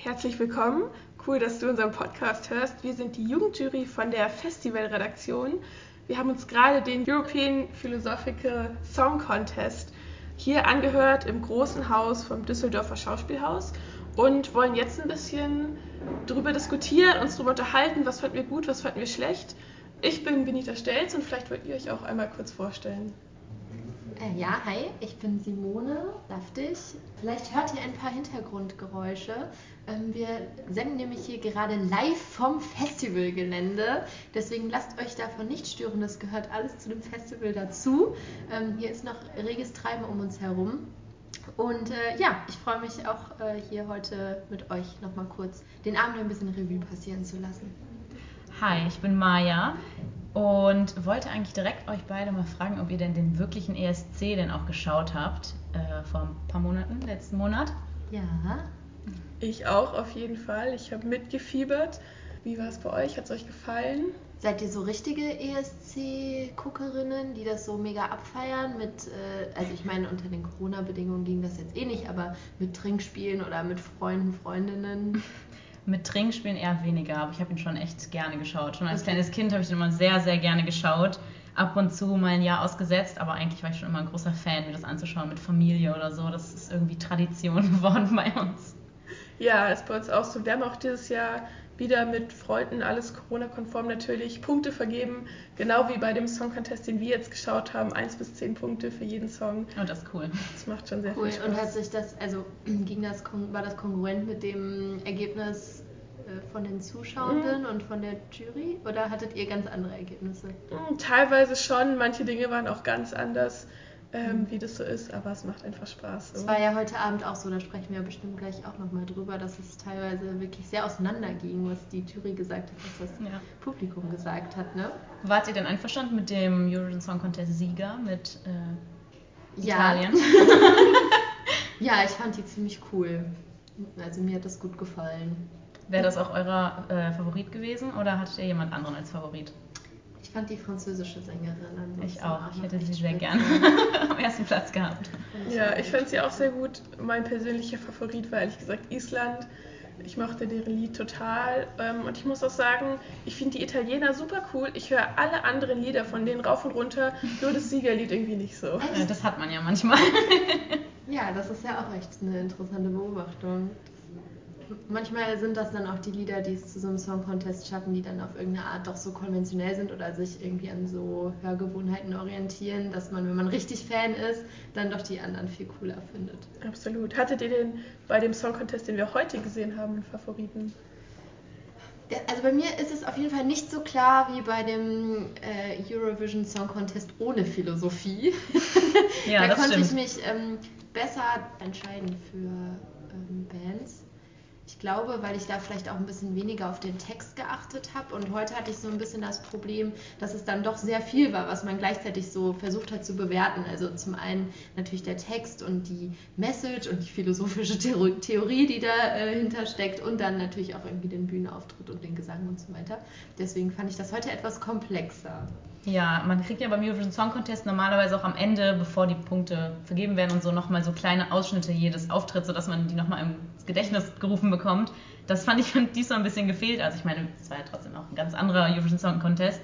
Herzlich willkommen. Cool, dass du unseren Podcast hörst. Wir sind die Jugendjury von der Festivalredaktion. Wir haben uns gerade den European Philosophical Song Contest hier angehört im großen Haus vom Düsseldorfer Schauspielhaus und wollen jetzt ein bisschen darüber diskutieren, uns darüber unterhalten, was fanden wir gut, was fanden wir schlecht. Ich bin Benita Stelz und vielleicht wollt ihr euch auch einmal kurz vorstellen. Äh, ja, hi, ich bin Simone Saftig. Vielleicht hört ihr ein paar Hintergrundgeräusche. Ähm, wir senden nämlich hier gerade live vom Festivalgelände. Deswegen lasst euch davon nicht stören. Das gehört alles zu dem Festival dazu. Ähm, hier ist noch reges Treiben um uns herum. Und äh, ja, ich freue mich auch äh, hier heute mit euch nochmal kurz den Abend ein bisschen Revue passieren zu lassen. Hi, ich bin Maja und wollte eigentlich direkt euch beide mal fragen, ob ihr denn den wirklichen ESC denn auch geschaut habt, äh, vor ein paar Monaten, letzten Monat. Ja. Ich auch auf jeden Fall. Ich habe mitgefiebert. Wie war es bei euch? Hat es euch gefallen? Seid ihr so richtige ESC-Guckerinnen, die das so mega abfeiern mit, äh, also ich meine, unter den Corona-Bedingungen ging das jetzt eh nicht, aber mit Trinkspielen oder mit Freunden, Freundinnen? Mit Trinkspielen eher weniger, aber ich habe ihn schon echt gerne geschaut. Schon als okay. kleines Kind habe ich ihn immer sehr, sehr gerne geschaut. Ab und zu mal ein Jahr ausgesetzt, aber eigentlich war ich schon immer ein großer Fan, mir das anzuschauen mit Familie oder so. Das ist irgendwie Tradition geworden bei uns. Ja, ist bei uns auch so. Wir haben auch dieses Jahr wieder mit Freunden alles Corona-konform natürlich Punkte vergeben, genau wie bei dem Song Contest, den wir jetzt geschaut haben, 1 bis 10 Punkte für jeden Song. Und oh, das ist cool. Das macht schon sehr cool. viel Spaß. Und hat sich das, also ging das, war das kongruent mit dem Ergebnis äh, von den Zuschauenden mhm. und von der Jury oder hattet ihr ganz andere Ergebnisse? Mhm, teilweise schon, manche Dinge waren auch ganz anders ähm, wie das so ist, aber es macht einfach Spaß. Es war ja heute Abend auch so, da sprechen wir bestimmt gleich auch nochmal drüber, dass es teilweise wirklich sehr auseinanderging, was die Jury gesagt hat, was das ja. Publikum gesagt hat. Ne? Wart ihr denn einverstanden mit dem Eurovision Song Contest Sieger, mit äh, Italien? Ja. ja, ich fand die ziemlich cool. Also mir hat das gut gefallen. Wäre das auch euer äh, Favorit gewesen oder hattet ihr jemand anderen als Favorit? Ich fand die französische Sängerin an. Ich auch. Ich hätte sie sehr gerne am ersten Platz gehabt. Ja, ich fand sie auch sehr gut. Mein persönlicher Favorit war ehrlich gesagt Island. Ich mochte deren Lied total. Ähm, und ich muss auch sagen, ich finde die Italiener super cool. Ich höre alle anderen Lieder von denen rauf und runter, nur das Siegerlied irgendwie nicht so. Das hat man ja manchmal. ja, das ist ja auch echt eine interessante Beobachtung manchmal sind das dann auch die Lieder, die es zu so einem Song Contest schaffen, die dann auf irgendeine Art doch so konventionell sind oder sich irgendwie an so Hörgewohnheiten orientieren, dass man, wenn man richtig Fan ist, dann doch die anderen viel cooler findet. Absolut. Hattet ihr denn bei dem Song Contest, den wir heute gesehen haben, einen Favoriten? Also bei mir ist es auf jeden Fall nicht so klar wie bei dem äh, Eurovision Song Contest ohne Philosophie. Ja, da konnte stimmt. ich mich ähm, besser entscheiden für ähm, Bands. Ich glaube, weil ich da vielleicht auch ein bisschen weniger auf den Text geachtet habe. Und heute hatte ich so ein bisschen das Problem, dass es dann doch sehr viel war, was man gleichzeitig so versucht hat zu bewerten. Also zum einen natürlich der Text und die Message und die philosophische Theorie, die dahinter äh, steckt. Und dann natürlich auch irgendwie den Bühnenauftritt und den Gesang und so weiter. Deswegen fand ich das heute etwas komplexer. Ja, man kriegt ja beim Eurovision Song Contest normalerweise auch am Ende, bevor die Punkte vergeben werden und so, nochmal so kleine Ausschnitte jedes Auftritts, sodass man die nochmal ins Gedächtnis gerufen bekommt. Das fand ich diesmal ein bisschen gefehlt. Also ich meine, es war ja trotzdem auch ein ganz anderer Eurovision Song Contest,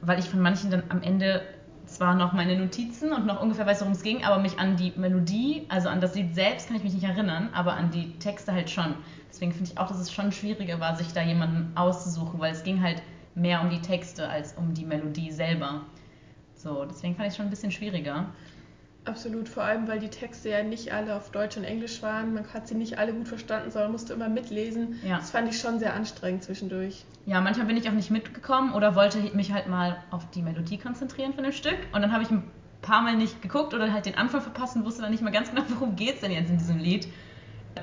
weil ich von manchen dann am Ende zwar noch meine Notizen und noch ungefähr weiß, worum es ging, aber mich an die Melodie, also an das Lied selbst kann ich mich nicht erinnern, aber an die Texte halt schon. Deswegen finde ich auch, dass es schon schwieriger war, sich da jemanden auszusuchen, weil es ging halt mehr um die Texte als um die Melodie selber. So, deswegen fand ich es schon ein bisschen schwieriger. Absolut, vor allem weil die Texte ja nicht alle auf Deutsch und Englisch waren. Man hat sie nicht alle gut verstanden, sondern musste immer mitlesen. Ja. Das fand ich schon sehr anstrengend zwischendurch. Ja, manchmal bin ich auch nicht mitgekommen oder wollte mich halt mal auf die Melodie konzentrieren von dem Stück. Und dann habe ich ein paar Mal nicht geguckt oder halt den Anfang verpasst und wusste dann nicht mehr ganz genau, worum geht es denn jetzt in diesem Lied.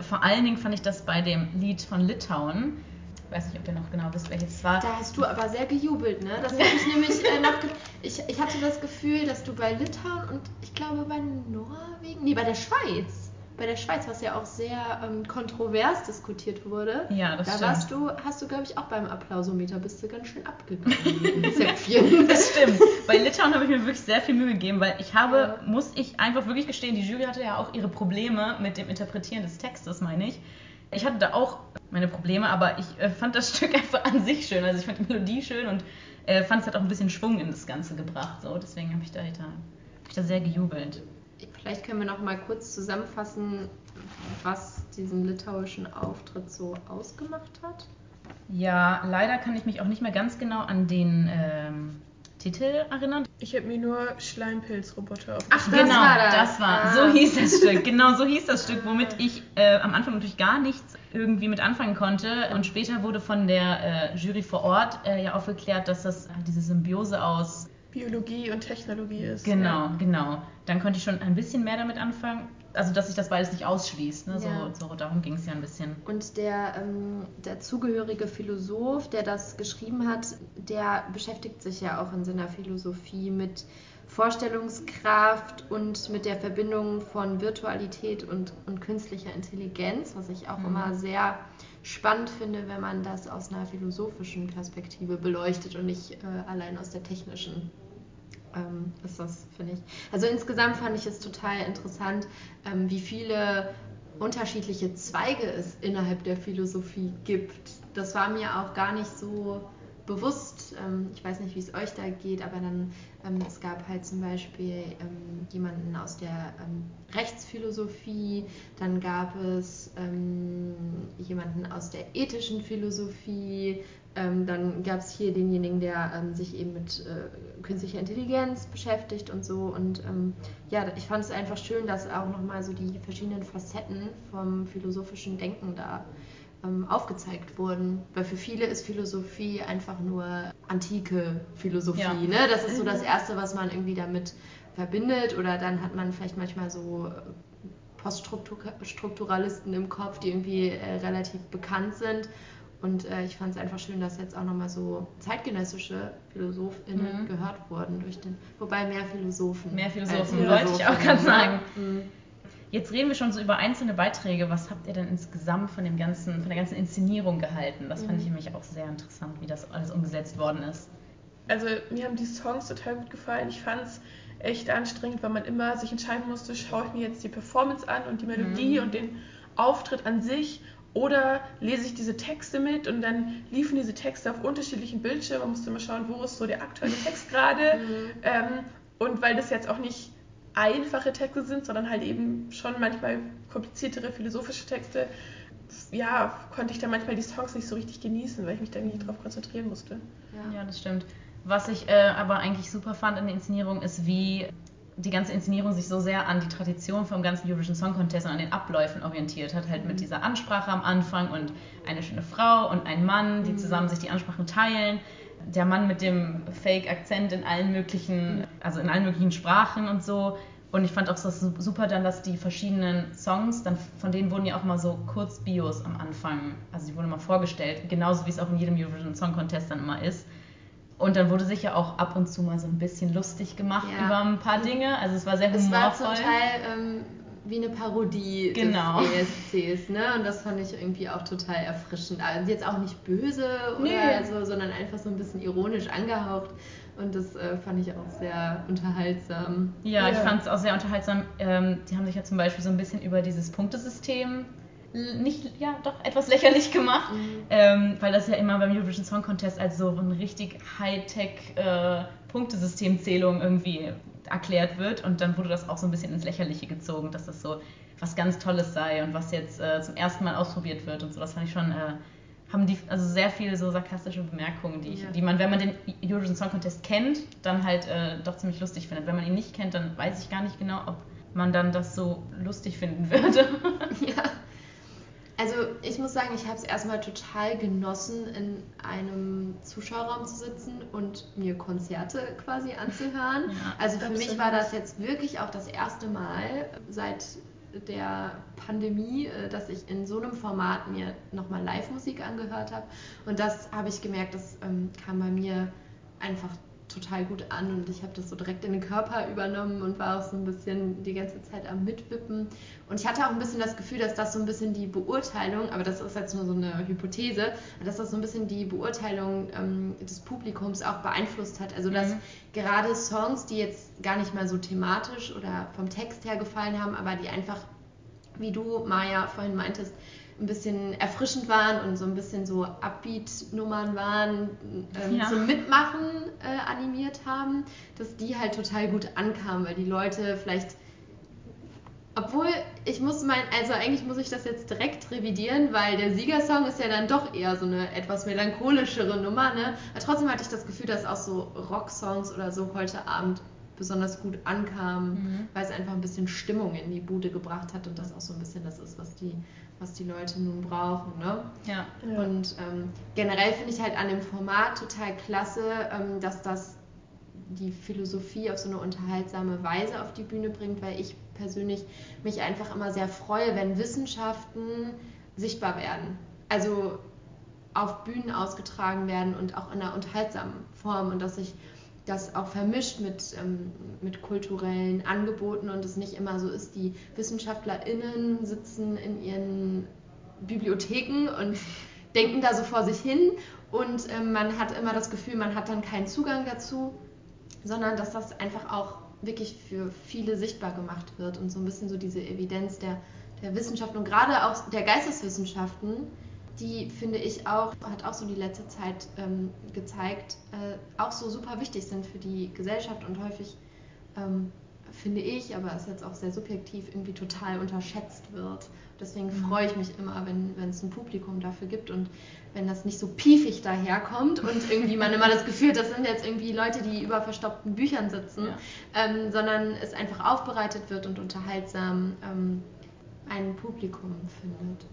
Vor allen Dingen fand ich das bei dem Lied von Litauen weiß nicht, ob ihr noch genau wisst, welches es war. Da hast du aber sehr gejubelt, ne? Das habe ich nämlich äh, noch. Ich, ich hatte das Gefühl, dass du bei Litauen und ich glaube bei Norwegen, nee, bei der Schweiz, bei der Schweiz, was ja auch sehr ähm, kontrovers diskutiert wurde. Ja, das da stimmt. warst du, hast du, glaube ich, auch beim Applausometer bist du ganz schön abgegangen. das stimmt. Bei Litauen habe ich mir wirklich sehr viel Mühe gegeben, weil ich habe, ja. muss ich einfach wirklich gestehen, die Jury hatte ja auch ihre Probleme mit dem Interpretieren des Textes, meine ich. Ich hatte da auch meine Probleme, aber ich äh, fand das Stück einfach an sich schön. Also ich fand die Melodie schön und äh, fand es hat auch ein bisschen Schwung in das Ganze gebracht. So. Deswegen habe ich, da, hab ich da sehr gejubelt. Vielleicht können wir noch mal kurz zusammenfassen, was diesen litauischen Auftritt so ausgemacht hat. Ja, leider kann ich mich auch nicht mehr ganz genau an den ähm, Titel erinnern. Ich habe mir nur Schleimpilzroboter auf. Ach, das genau, war das. das war. Ah. So hieß das Stück. Genau, so hieß das Stück, womit ich äh, am Anfang natürlich gar nichts irgendwie mit anfangen konnte. Und später wurde von der äh, Jury vor Ort äh, ja aufgeklärt, dass das diese Symbiose aus Biologie und Technologie ist. Genau, ja. genau. Dann konnte ich schon ein bisschen mehr damit anfangen. Also, dass sich das beides nicht ausschließt. Ne? Ja. So, so, darum ging es ja ein bisschen. Und der, ähm, der zugehörige Philosoph, der das geschrieben hat, der beschäftigt sich ja auch in seiner Philosophie mit Vorstellungskraft und mit der Verbindung von Virtualität und, und künstlicher Intelligenz, was ich auch mhm. immer sehr spannend finde, wenn man das aus einer philosophischen Perspektive beleuchtet und nicht äh, allein aus der technischen. Ähm, ist das, finde ich. Also insgesamt fand ich es total interessant, ähm, wie viele unterschiedliche Zweige es innerhalb der Philosophie gibt. Das war mir auch gar nicht so bewusst, ähm, ich weiß nicht, wie es euch da geht, aber dann, ähm, es gab halt zum Beispiel ähm, jemanden aus der ähm, Rechtsphilosophie, dann gab es jemanden aus der ethischen Philosophie, ähm, dann gab es hier denjenigen, der sich eben mit äh, künstlicher Intelligenz beschäftigt und so. Und ja, ich fand es einfach schön, dass auch nochmal so die verschiedenen Facetten vom philosophischen Denken da ähm, aufgezeigt wurden. Weil für viele ist Philosophie einfach nur antike Philosophie. Ja. Ne? Das ist so das mhm. Erste, was man irgendwie damit verbindet. Oder dann hat man vielleicht manchmal so äh, Poststrukturalisten im Kopf, die irgendwie äh, relativ bekannt sind. Und äh, ich fand es einfach schön, dass jetzt auch nochmal so zeitgenössische PhilosophInnen mhm. gehört wurden durch den, wobei mehr Philosophen. Mehr Philosophen, wollte ich auch gerade sagen. Mhm. Jetzt reden wir schon so über einzelne Beiträge. Was habt ihr denn insgesamt von, dem ganzen, von der ganzen Inszenierung gehalten? Das mhm. fand ich nämlich auch sehr interessant, wie das alles umgesetzt worden ist. Also mir haben die Songs total gut gefallen. Ich fand es echt anstrengend, weil man immer sich entscheiden musste, schaue ich mir jetzt die Performance an und die Melodie mhm. und den Auftritt an sich oder lese ich diese Texte mit und dann liefen diese Texte auf unterschiedlichen Bildschirmen. Man musste immer schauen, wo ist so der aktuelle Text gerade. Mhm. Ähm, und weil das jetzt auch nicht einfache Texte sind, sondern halt eben schon manchmal kompliziertere philosophische Texte, ja, konnte ich da manchmal die Songs nicht so richtig genießen, weil ich mich da nie drauf konzentrieren musste. Ja, ja das stimmt. Was ich äh, aber eigentlich super fand in der Inszenierung ist, wie die ganze Inszenierung sich so sehr an die Tradition vom ganzen Eurovision Song Contest und an den Abläufen orientiert hat, halt mit mhm. dieser Ansprache am Anfang und eine schöne Frau und ein Mann, die mhm. zusammen sich die Ansprachen teilen. Der Mann mit dem Fake-Akzent in allen möglichen, also in allen möglichen Sprachen und so. Und ich fand auch das super dann, dass die verschiedenen Songs, dann von denen wurden ja auch mal so Kurzbios am Anfang, also die wurden mal vorgestellt, genauso wie es auch in jedem Eurovision Song Contest dann immer ist. Und dann wurde sich ja auch ab und zu mal so ein bisschen lustig gemacht ja. über ein paar Dinge. Also es war sehr humorvoll. Es war zum Teil ähm, wie eine Parodie genau. des ESCs, ne? Und das fand ich irgendwie auch total erfrischend. Also jetzt auch nicht böse oder nee. so, sondern einfach so ein bisschen ironisch angehaucht. Und das äh, fand ich auch sehr unterhaltsam. Ja, ja. ich fand es auch sehr unterhaltsam. Ähm, die haben sich ja zum Beispiel so ein bisschen über dieses Punktesystem nicht, ja, doch etwas lächerlich gemacht, mhm. ähm, weil das ja immer beim Eurovision Song Contest als so ein richtig Hightech äh, Punktesystemzählung irgendwie erklärt wird und dann wurde das auch so ein bisschen ins Lächerliche gezogen, dass das so was ganz Tolles sei und was jetzt äh, zum ersten Mal ausprobiert wird und so. Das fand ich schon, äh, haben die also sehr viele so sarkastische Bemerkungen, die, ich, ja. die man, wenn man den Eurovision Song Contest kennt, dann halt äh, doch ziemlich lustig findet. Wenn man ihn nicht kennt, dann weiß ich gar nicht genau, ob man dann das so lustig finden würde. ja. Also ich muss sagen, ich habe es erstmal total genossen, in einem Zuschauerraum zu sitzen und mir Konzerte quasi anzuhören. Ja, also für mich war das jetzt wirklich auch das erste Mal seit der Pandemie, äh, dass ich in so einem Format mir nochmal Live-Musik angehört habe. Und das habe ich gemerkt, das ähm, kam bei mir einfach total gut an und ich habe das so direkt in den Körper übernommen und war auch so ein bisschen die ganze Zeit am Mitwippen. Und ich hatte auch ein bisschen das Gefühl, dass das so ein bisschen die Beurteilung, aber das ist jetzt nur so eine Hypothese, dass das so ein bisschen die Beurteilung ähm, des Publikums auch beeinflusst hat. Also dass mhm. gerade Songs, die jetzt gar nicht mal so thematisch oder vom Text her gefallen haben, aber die einfach, wie du, Maja, vorhin meintest, ein bisschen erfrischend waren und so ein bisschen so Upbeat-Nummern waren, ähm, ja. zum Mitmachen äh, animiert haben, dass die halt total gut ankamen, weil die Leute vielleicht obwohl, ich muss mein, also eigentlich muss ich das jetzt direkt revidieren, weil der Siegersong ist ja dann doch eher so eine etwas melancholischere Nummer, ne? Aber trotzdem hatte ich das Gefühl, dass auch so Rocksongs oder so heute Abend besonders gut ankamen, mhm. weil es einfach ein bisschen Stimmung in die Bude gebracht hat und das auch so ein bisschen das ist, was die, was die Leute nun brauchen. Ne? Ja. Und ähm, generell finde ich halt an dem Format total klasse, ähm, dass das die Philosophie auf so eine unterhaltsame Weise auf die Bühne bringt, weil ich persönlich mich einfach immer sehr freue, wenn Wissenschaften sichtbar werden. Also auf Bühnen ausgetragen werden und auch in einer unterhaltsamen Form und dass sich das auch vermischt mit, ähm, mit kulturellen Angeboten und es nicht immer so ist, die WissenschaftlerInnen sitzen in ihren Bibliotheken und denken da so vor sich hin und ähm, man hat immer das Gefühl, man hat dann keinen Zugang dazu, sondern dass das einfach auch wirklich für viele sichtbar gemacht wird und so ein bisschen so diese Evidenz der, der Wissenschaft und gerade auch der Geisteswissenschaften, die finde ich auch, hat auch so die letzte Zeit ähm, gezeigt, äh, auch so super wichtig sind für die Gesellschaft und häufig ähm, finde ich, aber ist jetzt auch sehr subjektiv, irgendwie total unterschätzt wird. Deswegen mhm. freue ich mich immer, wenn es ein Publikum dafür gibt und wenn das nicht so piefig daherkommt und irgendwie man immer das Gefühl hat, das sind jetzt irgendwie Leute, die über verstopften Büchern sitzen, ja. ähm, sondern es einfach aufbereitet wird und unterhaltsam ähm, ein Publikum findet.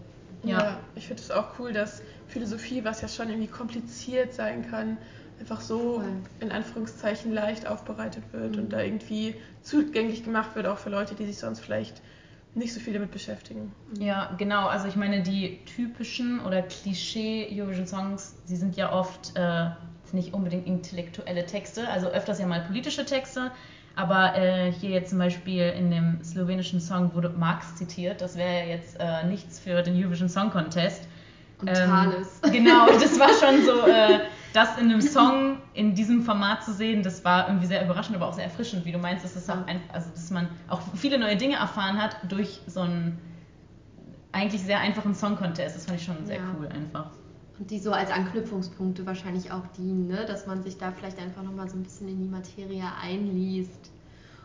Ja, ja ich finde es auch cool, dass Philosophie, was ja schon irgendwie kompliziert sein kann, einfach so in Anführungszeichen leicht aufbereitet wird mhm. und da irgendwie zugänglich gemacht wird, auch für Leute, die sich sonst vielleicht nicht so viel damit beschäftigen. Ja, genau. Also ich meine, die typischen oder Klischee-Eurovision-Songs, die sind ja oft äh, nicht unbedingt intellektuelle Texte, also öfters ja mal politische Texte. Aber äh, hier jetzt zum Beispiel in dem slowenischen Song wurde Marx zitiert. Das wäre ja jetzt äh, nichts für den Eurovision Song Contest. Und ähm, Thales. Genau, das war schon so, äh, das in einem Song in diesem Format zu sehen, das war irgendwie sehr überraschend, aber auch sehr erfrischend, wie du meinst, dass, das auch ein, also, dass man auch viele neue Dinge erfahren hat durch so einen eigentlich sehr einfachen Song-Contest. Das fand ich schon sehr ja. cool einfach. Und die so als Anknüpfungspunkte wahrscheinlich auch dienen, ne? dass man sich da vielleicht einfach nochmal so ein bisschen in die Materie einliest.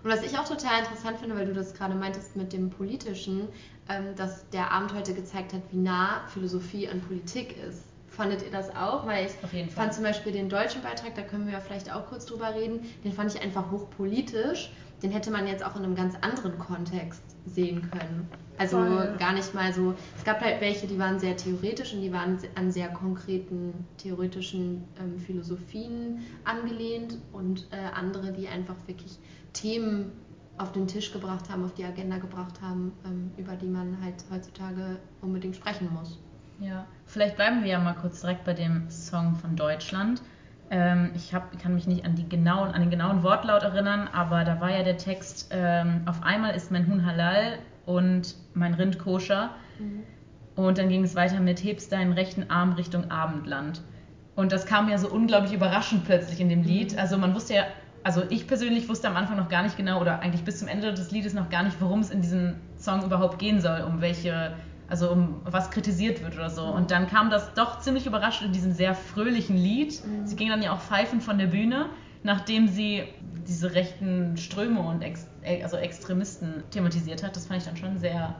Und was ich auch total interessant finde, weil du das gerade meintest mit dem Politischen, ähm, dass der Abend heute gezeigt hat, wie nah Philosophie an Politik ist. Fandet ihr das auch? Weil ich fand zum Beispiel den deutschen Beitrag, da können wir ja vielleicht auch kurz drüber reden, den fand ich einfach hochpolitisch. Den hätte man jetzt auch in einem ganz anderen Kontext sehen können. Also Voll. gar nicht mal so. Es gab halt welche, die waren sehr theoretisch und die waren an sehr konkreten theoretischen ähm, Philosophien angelehnt und äh, andere, die einfach wirklich Themen auf den Tisch gebracht haben, auf die Agenda gebracht haben, ähm, über die man halt heutzutage unbedingt sprechen muss. Ja, vielleicht bleiben wir ja mal kurz direkt bei dem Song von Deutschland. Ähm, ich hab, kann mich nicht an, die genauen, an den genauen Wortlaut erinnern, aber da war ja der Text, ähm, auf einmal ist mein Huhn halal und mein Rind koscher. Mhm. Und dann ging es weiter mit hebst deinen rechten Arm Richtung Abendland. Und das kam ja so unglaublich überraschend plötzlich in dem Lied. Mhm. Also man wusste ja also ich persönlich wusste am Anfang noch gar nicht genau oder eigentlich bis zum Ende des Liedes noch gar nicht, worum es in diesem Song überhaupt gehen soll, um welche, also um was kritisiert wird oder so. Und dann kam das doch ziemlich überraschend in diesem sehr fröhlichen Lied. Mhm. Sie ging dann ja auch pfeifend von der Bühne, nachdem sie diese rechten Ströme und Ex also Extremisten thematisiert hat. Das fand ich dann schon sehr,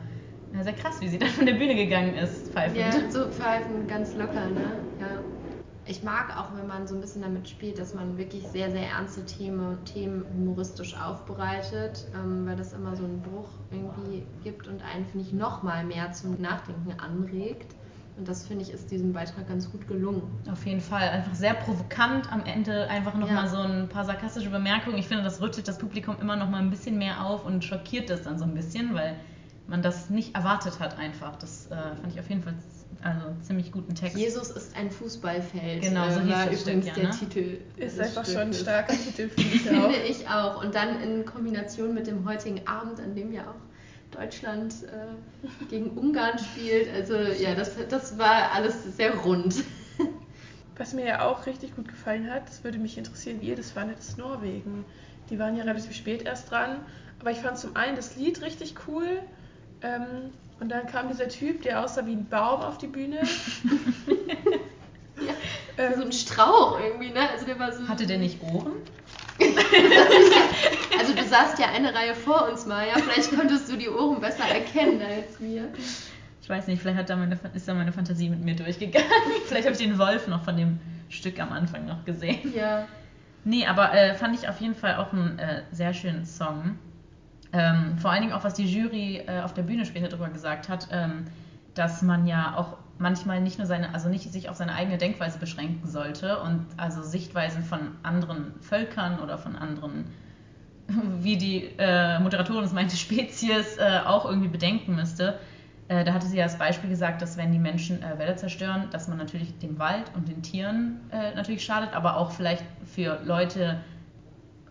sehr krass, wie sie dann von der Bühne gegangen ist, pfeifend. Ja, so pfeifend, ganz locker, ne? Ich mag auch, wenn man so ein bisschen damit spielt, dass man wirklich sehr, sehr ernste Themen, Themen humoristisch aufbereitet, ähm, weil das immer so einen Bruch irgendwie gibt und einen, finde ich, noch mal mehr zum Nachdenken anregt. Und das finde ich ist diesem Beitrag ganz gut gelungen. Auf jeden Fall. Einfach sehr provokant am Ende. Einfach nochmal ja. so ein paar sarkastische Bemerkungen. Ich finde, das rüttelt das Publikum immer noch mal ein bisschen mehr auf und schockiert das dann so ein bisschen, weil man das nicht erwartet hat einfach. Das äh, fand ich auf jeden Fall also ziemlich guten Text. Jesus ist ein Fußballfeld. Genau, so äh, hieß das übrigens Stück, der ja, ne? Titel. Ist einfach schon ein starker Titel, finde ich auch. finde ich auch. Und dann in Kombination mit dem heutigen Abend, an dem ja auch Deutschland äh, gegen Ungarn spielt. Also ja, das, das war alles sehr rund. Was mir ja auch richtig gut gefallen hat, das würde mich interessieren, wie ihr das fandet, ist Norwegen. Die waren ja relativ spät erst dran, aber ich fand zum einen das Lied richtig cool ähm, Und dann kam dieser Typ, der aussah wie ein Baum auf die Bühne. ja, ähm, so ein Strauch irgendwie, ne? Also der war so Hatte der nicht Ohren? also du saßt ja eine Reihe vor uns, Maja. Vielleicht konntest du die Ohren besser erkennen als wir. Ich weiß nicht, vielleicht hat da meine, ist da meine Fantasie mit mir durchgegangen. vielleicht habe ich den Wolf noch von dem Stück am Anfang noch gesehen. Ja. Nee, aber äh, fand ich auf jeden Fall auch einen äh, sehr schönen Song. Ähm, vor allen Dingen auch, was die Jury äh, auf der Bühne später darüber gesagt hat, ähm, dass man ja auch manchmal nicht nur seine, also nicht sich auf seine eigene Denkweise beschränken sollte und also Sichtweisen von anderen Völkern oder von anderen, wie die äh, Moderatorin es meinte, Spezies äh, auch irgendwie bedenken müsste. Äh, da hatte sie ja als Beispiel gesagt, dass wenn die Menschen äh, Wälder zerstören, dass man natürlich dem Wald und den Tieren äh, natürlich schadet, aber auch vielleicht für Leute,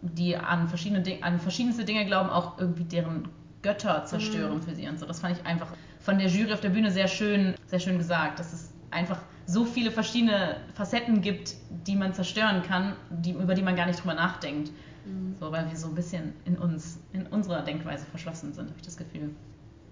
die an, verschiedene Ding, an verschiedenste Dinge glauben, auch irgendwie deren Götter zerstören mhm. für sie und so. Das fand ich einfach von der Jury auf der Bühne sehr schön, sehr schön gesagt, dass es einfach so viele verschiedene Facetten gibt, die man zerstören kann, die, über die man gar nicht drüber nachdenkt. Mhm. So, weil wir so ein bisschen in uns, in unserer Denkweise verschlossen sind, habe ich das Gefühl.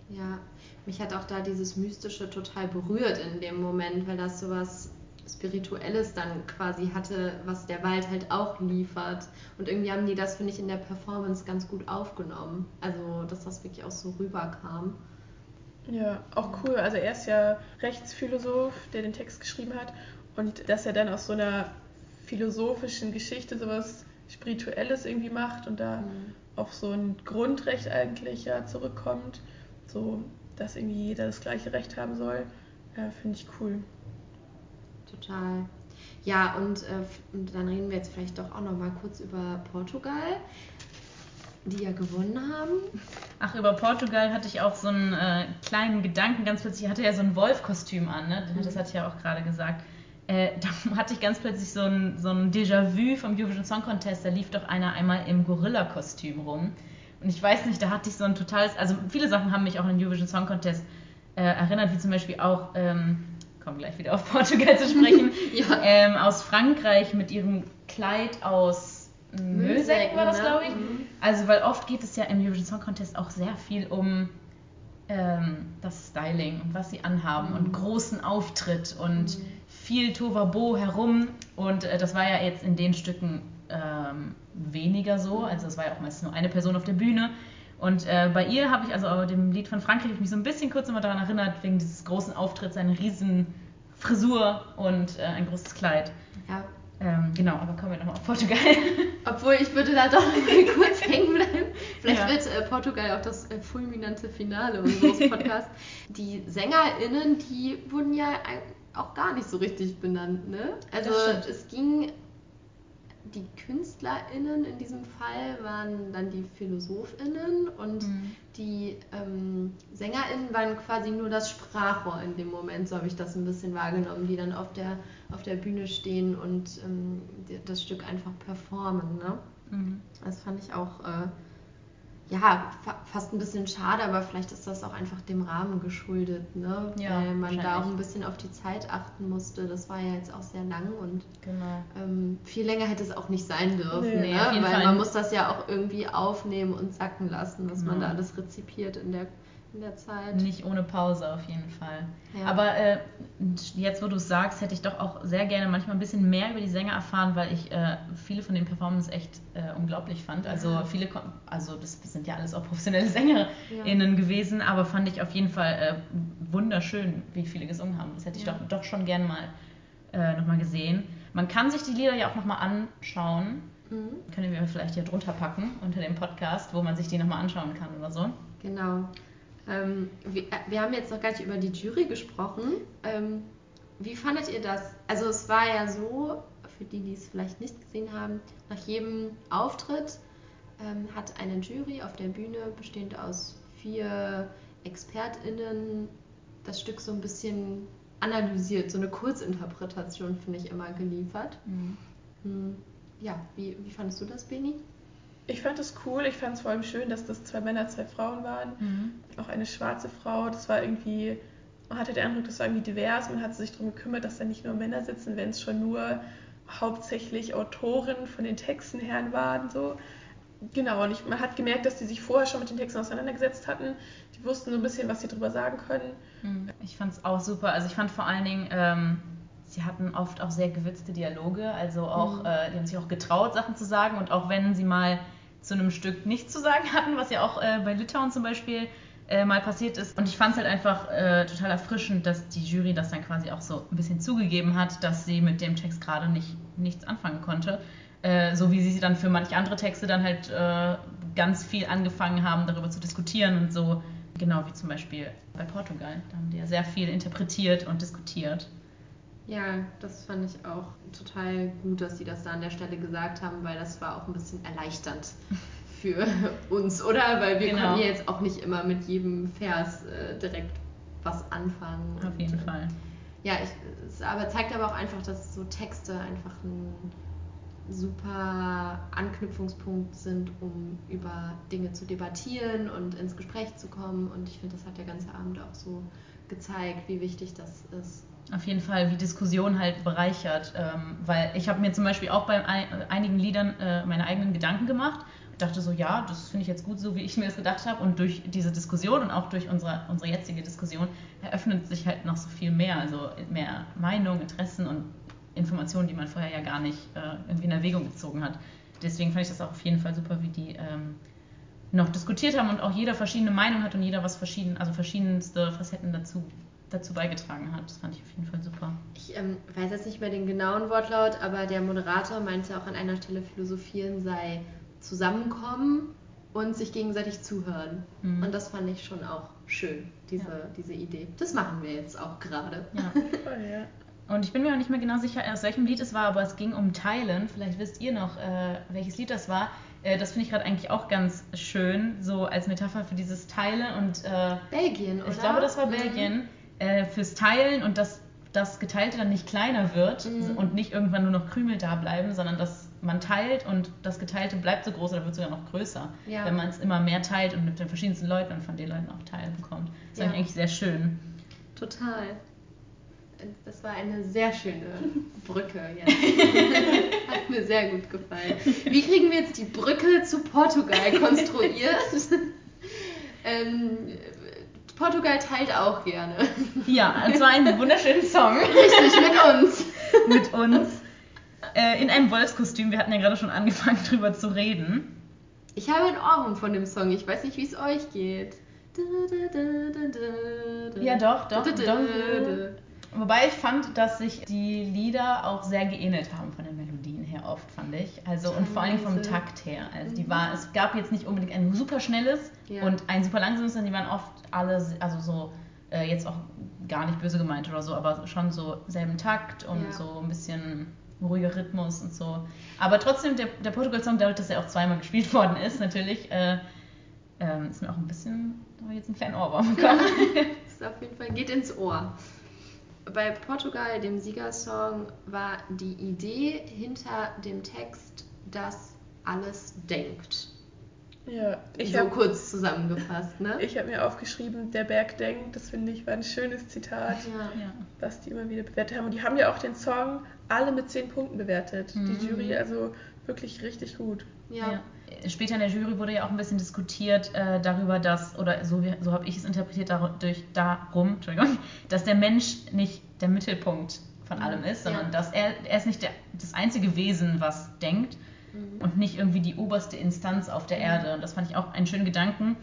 Ja, mich hat auch da dieses Mystische total berührt in dem Moment, weil das so was Spirituelles dann quasi hatte, was der Wald halt auch liefert. Und irgendwie haben die das, finde ich, in der Performance ganz gut aufgenommen. Also, dass das wirklich auch so rüberkam. Ja, auch cool. Also er ist ja Rechtsphilosoph, der den Text geschrieben hat. Und dass er dann aus so einer philosophischen Geschichte sowas Spirituelles irgendwie macht und da mhm. auf so ein Grundrecht eigentlich ja zurückkommt, so dass irgendwie jeder das gleiche Recht haben soll, äh, finde ich cool. Total. Ja, und, äh, und dann reden wir jetzt vielleicht doch auch noch mal kurz über Portugal die ja gewonnen haben. Ach, über Portugal hatte ich auch so einen äh, kleinen Gedanken. Ganz plötzlich hatte er so ein Wolf-Kostüm an, ne? das hatte ich ja auch gerade gesagt. Äh, da hatte ich ganz plötzlich so ein, so ein Déjà-vu vom Eurovision Song Contest. Da lief doch einer einmal im Gorilla-Kostüm rum. Und ich weiß nicht, da hatte ich so ein totales. Also, viele Sachen haben mich auch an den Eurovision Song Contest äh, erinnert, wie zum Beispiel auch. Ähm, komme gleich wieder auf Portugal zu sprechen. ja. ähm, aus Frankreich mit ihrem Kleid aus Müllsäcken war das, ne? glaube ich. Mhm. Also, weil oft geht es ja im Eurovision Song Contest auch sehr viel um ähm, das Styling und was sie anhaben mhm. und großen Auftritt und mhm. viel Tovabo herum. Und äh, das war ja jetzt in den Stücken ähm, weniger so. Also, es war ja auch meistens nur eine Person auf der Bühne. Und äh, bei ihr habe ich, also dem Lied von Frankreich, mich so ein bisschen kurz immer daran erinnert, wegen dieses großen Auftritts, eine riesen Frisur und äh, ein großes Kleid. Ja. Ähm, genau, aber kommen wir nochmal auf Portugal. Obwohl ich würde da doch mal kurz hängen bleiben. Vielleicht ja. wird äh, Portugal auch das äh, fulminante Finale unseres Podcasts. die SängerInnen, die wurden ja auch gar nicht so richtig benannt, ne? Also es ging die KünstlerInnen in diesem Fall waren dann die PhilosophInnen und mhm. die ähm, SängerInnen waren quasi nur das Sprachrohr in dem Moment, so habe ich das ein bisschen wahrgenommen, die dann auf der, auf der Bühne stehen und ähm, das Stück einfach performen. Ne? Mhm. Das fand ich auch äh, ja, fa fast ein bisschen schade, aber vielleicht ist das auch einfach dem Rahmen geschuldet, ne? Ja, Weil man da auch ein bisschen auf die Zeit achten musste. Das war ja jetzt auch sehr lang und genau. ähm, viel länger hätte es auch nicht sein dürfen, nee, ne? Weil Fall. man muss das ja auch irgendwie aufnehmen und sacken lassen, was genau. man da alles rezipiert in der in der Zeit. Nicht ohne Pause auf jeden Fall. Ja. Aber äh, jetzt, wo du es sagst, hätte ich doch auch sehr gerne manchmal ein bisschen mehr über die Sänger erfahren, weil ich äh, viele von den Performances echt äh, unglaublich fand. Also ja. viele, also das sind ja alles auch professionelle SängerInnen ja. gewesen, aber fand ich auf jeden Fall äh, wunderschön, wie viele gesungen haben. Das hätte ich doch, doch schon gern mal äh, nochmal gesehen. Man kann sich die Lieder ja auch nochmal anschauen. Mhm. Können wir vielleicht hier drunter packen unter dem Podcast, wo man sich die nochmal anschauen kann oder so. Genau. Ähm, wir, äh, wir, haben jetzt noch gar nicht über die Jury gesprochen. Ähm, wie fandet ihr das? Also es war ja so, für die, die es vielleicht nicht gesehen haben, nach jedem Auftritt ähm, hat eine Jury auf der Bühne bestehend aus vier ExpertInnen das Stück so ein bisschen analysiert, so eine Kurzinterpretation, finde ich, immer geliefert. Mhm. Hm, ja, wie, wie fandest du das, Beni? Ich fand es cool. Ich fand es vor allem schön, dass das zwei Männer, zwei Frauen waren. Mhm. Auch eine schwarze Frau. Das war irgendwie, man hatte den Eindruck, das war irgendwie divers. Man hat sich darum gekümmert, dass da nicht nur Männer sitzen, wenn es schon nur hauptsächlich Autoren von den Texten her waren. So. Genau, und ich, man hat gemerkt, dass die sich vorher schon mit den Texten auseinandergesetzt hatten. Die wussten so ein bisschen, was sie drüber sagen können. Hm, ich fand es auch super. Also ich fand vor allen Dingen, ähm, sie hatten oft auch sehr gewürzte Dialoge. Also auch, mhm. äh, die haben sich auch getraut, Sachen zu sagen. Und auch wenn sie mal zu einem Stück nichts zu sagen hatten, was ja auch äh, bei Litauen zum Beispiel äh, mal passiert ist. Und ich fand es halt einfach äh, total erfrischend, dass die Jury das dann quasi auch so ein bisschen zugegeben hat, dass sie mit dem Text gerade nicht, nichts anfangen konnte. Äh, so wie sie dann für manche andere Texte dann halt äh, ganz viel angefangen haben, darüber zu diskutieren und so. Genau wie zum Beispiel bei Portugal. Da haben die ja sehr viel interpretiert und diskutiert. Ja, das fand ich auch total gut, dass sie das da an der Stelle gesagt haben, weil das war auch ein bisschen erleichternd für uns, oder? Weil wir genau. konnten ja jetzt auch nicht immer mit jedem Vers äh, direkt was anfangen. Auf und, jeden äh, Fall. Ja, ich, es aber zeigt aber auch einfach, dass so Texte einfach ein super Anknüpfungspunkt sind, um über Dinge zu debattieren und ins Gespräch zu kommen. Und ich finde, das hat der ganze Abend auch so gezeigt, wie wichtig das ist. Auf jeden Fall, wie Diskussion halt bereichert. Ähm, weil ich habe mir zum Beispiel auch bei einigen Liedern äh, meine eigenen Gedanken gemacht. Ich dachte so, ja, das finde ich jetzt gut, so wie ich mir das gedacht habe. Und durch diese Diskussion und auch durch unsere, unsere jetzige Diskussion eröffnet sich halt noch so viel mehr. Also mehr Meinung, Interessen und Informationen, die man vorher ja gar nicht äh, irgendwie in Erwägung gezogen hat. Deswegen fand ich das auch auf jeden Fall super, wie die ähm, noch diskutiert haben und auch jeder verschiedene Meinung hat und jeder was verschieden, also verschiedenste Facetten dazu, dazu beigetragen hat. Das fand ich auf jeden Fall super. Ich ähm, weiß jetzt nicht mehr den genauen Wortlaut, aber der Moderator meinte auch an einer Stelle, Philosophieren sei zusammenkommen und sich gegenseitig zuhören. Mhm. Und das fand ich schon auch schön, diese, ja. diese Idee. Das machen wir jetzt auch gerade. Ja, voll, ja. Und ich bin mir auch nicht mehr genau sicher, aus welchem Lied es war, aber es ging um Teilen. Vielleicht wisst ihr noch, äh, welches Lied das war. Äh, das finde ich gerade eigentlich auch ganz schön, so als Metapher für dieses Teilen und. Äh, Belgien, oder? Ich glaube, das war mhm. Belgien. Äh, fürs Teilen und dass das Geteilte dann nicht kleiner wird mhm. und nicht irgendwann nur noch Krümel da bleiben, sondern dass man teilt und das Geteilte bleibt so groß oder wird sogar noch größer, ja. wenn man es immer mehr teilt und mit den verschiedensten Leuten und von den Leuten auch Teil bekommt. Das ja. ist eigentlich sehr schön. Total. Das war eine sehr schöne Brücke jetzt. Hat mir sehr gut gefallen. Wie kriegen wir jetzt die Brücke zu Portugal konstruiert? ähm, Portugal teilt auch gerne. Ja, es war ein wunderschöner Song. Richtig, mit uns. mit uns. Äh, in einem Wolfskostüm. Wir hatten ja gerade schon angefangen, drüber zu reden. Ich habe ein Ohrwurm von dem Song. Ich weiß nicht, wie es euch geht. Ja, doch, doch. doch. Wobei ich fand, dass sich die Lieder auch sehr geähnelt haben von den Melodien her oft, fand ich. Also und vor allem vom Takt her. Also die war, es gab jetzt nicht unbedingt ein super schnelles ja. und ein super langsames, sondern die waren oft alle, also so äh, jetzt auch gar nicht böse gemeint oder so, aber schon so selben Takt und ja. so ein bisschen ruhiger Rhythmus und so. Aber trotzdem, der, der Portugal-Song, dadurch, dass er auch zweimal gespielt worden ist, natürlich, äh, äh, ist mir auch ein bisschen, da habe ich jetzt einen kleinen Ohrwurm bekommen. Ja, ist auf jeden Fall, geht ins Ohr bei Portugal, dem Siegersong, war die Idee hinter dem Text, dass alles denkt. Ja, ich so hab, kurz zusammengefasst, ne? Ich habe mir aufgeschrieben, der Berg denkt, das finde ich war ein schönes Zitat, ja. was die immer wieder bewertet haben. Und die haben ja auch den Song alle mit zehn Punkten bewertet. Mhm. Die Jury, also wirklich richtig gut. Ja. ja. Später in der Jury wurde ja auch ein bisschen diskutiert äh, darüber, dass, oder so, so habe ich es interpretiert, dadurch, darum, Entschuldigung, dass der Mensch nicht der Mittelpunkt von mhm. allem ist, sondern ja. dass er, er ist nicht der, das einzige Wesen, was denkt mhm. und nicht irgendwie die oberste Instanz auf der mhm. Erde. Und das fand ich auch einen schönen Gedanken.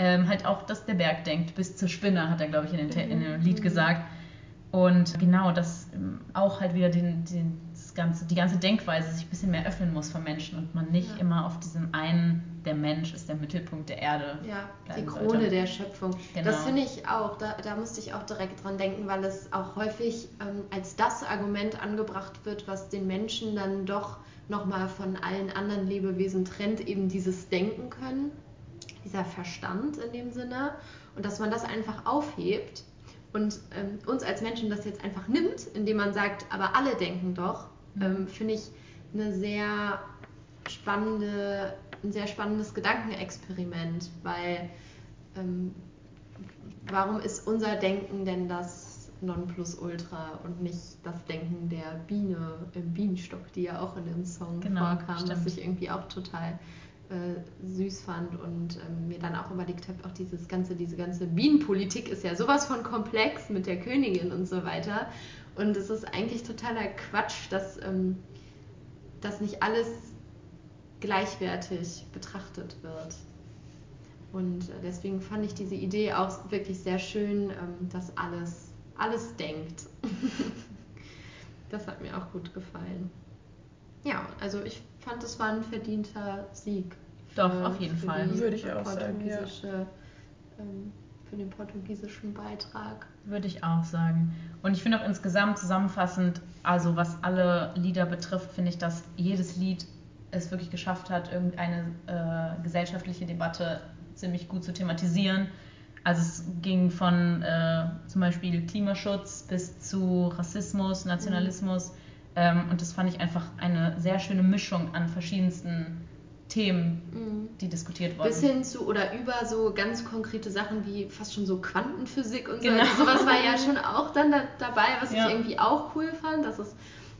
Ähm, halt auch, dass der Berg denkt, bis zur Spinne, hat er, glaube ich, in, den, in dem Lied mhm. gesagt. Und genau, dass ähm, auch halt wieder den, den ganze, die ganze Denkweise sich ein bisschen mehr öffnen muss für Menschen und man nicht ja. immer auf diesem einen, der Mensch ist der Mittelpunkt der Erde. Ja, die Krone sollte. der Schöpfung. Genau. Das finde ich auch, da, da musste ich auch direkt dran denken, weil es auch häufig ähm, als das Argument angebracht wird, was den Menschen dann doch nochmal von allen anderen Lebewesen trennt, eben dieses Denken können, dieser Verstand in dem Sinne. Und dass man das einfach aufhebt und ähm, uns als Menschen das jetzt einfach nimmt, indem man sagt, aber alle denken doch, ähm, finde ich eine sehr spannende, ein sehr spannendes Gedankenexperiment, weil ähm, warum ist unser Denken denn das Nonplusultra und nicht das Denken der Biene im Bienenstock, die ja auch in dem Song genau, vorkam, stimmt. was ich irgendwie auch total äh, süß fand und ähm, mir dann auch überlegt habe, auch dieses ganze, diese ganze Bienenpolitik ist ja sowas von komplex mit der Königin und so weiter. Und es ist eigentlich totaler Quatsch, dass, ähm, dass nicht alles gleichwertig betrachtet wird. Und äh, deswegen fand ich diese Idee auch wirklich sehr schön, ähm, dass alles, alles denkt. das hat mir auch gut gefallen. Ja, also ich fand, es war ein verdienter Sieg. Doch, für, auf jeden Fall. Würde ich auch sagen. Ja. Ähm, für den portugiesischen Beitrag. Würde ich auch sagen. Und ich finde auch insgesamt zusammenfassend, also was alle Lieder betrifft, finde ich, dass jedes Lied es wirklich geschafft hat, irgendeine äh, gesellschaftliche Debatte ziemlich gut zu thematisieren. Also es ging von äh, zum Beispiel Klimaschutz bis zu Rassismus, Nationalismus. Mhm. Ähm, und das fand ich einfach eine sehr schöne Mischung an verschiedensten Themen, mhm. die diskutiert wurden. Bis hin zu oder über so ganz konkrete Sachen wie fast schon so Quantenphysik und so. Genau. Also sowas war ja schon auch dann da, dabei, was ja. ich irgendwie auch cool fand, dass es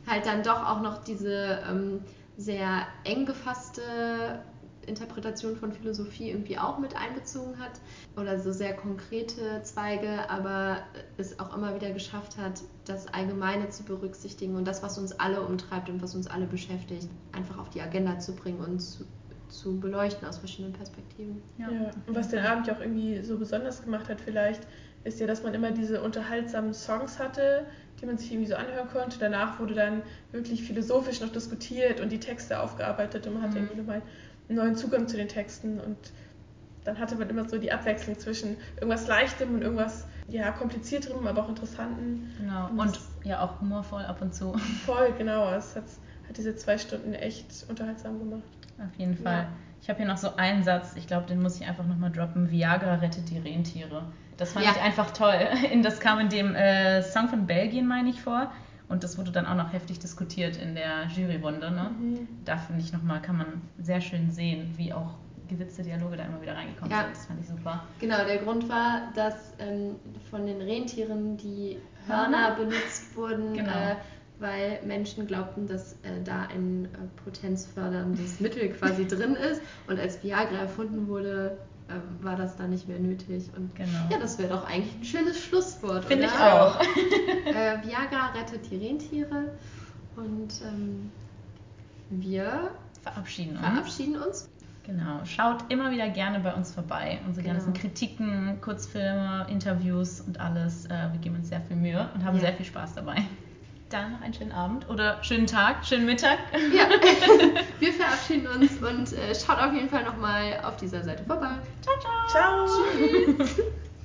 halt dann doch auch noch diese ähm, sehr eng gefasste Interpretation von Philosophie irgendwie auch mit einbezogen hat oder so sehr konkrete Zweige, aber es auch immer wieder geschafft hat, das Allgemeine zu berücksichtigen und das, was uns alle umtreibt und was uns alle beschäftigt, einfach auf die Agenda zu bringen und zu, zu beleuchten aus verschiedenen Perspektiven. Ja. ja. Und was den Abend ja auch irgendwie so besonders gemacht hat, vielleicht, ist ja, dass man immer diese unterhaltsamen Songs hatte, die man sich irgendwie so anhören konnte. Danach wurde dann wirklich philosophisch noch diskutiert und die Texte aufgearbeitet und man hatte mhm. irgendwie nochmal einen neuen Zugang zu den Texten und dann hatte man immer so die Abwechslung zwischen irgendwas Leichtem und irgendwas ja, komplizierterem, aber auch interessanten. Genau, und, und ja auch humorvoll ab und zu. Voll, genau. Es hat, hat diese zwei Stunden echt unterhaltsam gemacht. Auf jeden Fall. Ja. Ich habe hier noch so einen Satz, ich glaube, den muss ich einfach nochmal droppen. Viagra rettet die Rentiere. Das fand ja. ich einfach toll. Das kam in dem äh, Song von Belgien, meine ich, vor. Und das wurde dann auch noch heftig diskutiert in der Juryrunde. Ne? Mhm. Da finde ich nochmal, kann man sehr schön sehen, wie auch gewitzte Dialoge da immer wieder reingekommen ja. sind. Das fand ich super. Genau, der Grund war, dass ähm, von den Rentieren die Hörner benutzt wurden, genau. äh, weil Menschen glaubten, dass äh, da ein äh, potenzförderndes Mittel quasi drin ist. Und als Viagra erfunden wurde, äh, war das dann nicht mehr nötig. Und genau. ja, das wäre doch eigentlich ein schönes Schlusswort. Finde ich auch. äh, Viagra rettet die Rentiere und ähm, wir verabschieden uns. verabschieden uns. Genau. Schaut immer wieder gerne bei uns vorbei. Unsere genau. ganzen Kritiken, Kurzfilme, Interviews und alles. Äh, wir geben uns sehr viel Mühe und haben ja. sehr viel Spaß dabei. Dann noch einen schönen Abend oder schönen Tag, schönen Mittag. Ja, wir verabschieden uns und äh, schaut auf jeden Fall nochmal auf dieser Seite vorbei. Ciao, ciao. Ciao. Tschüss.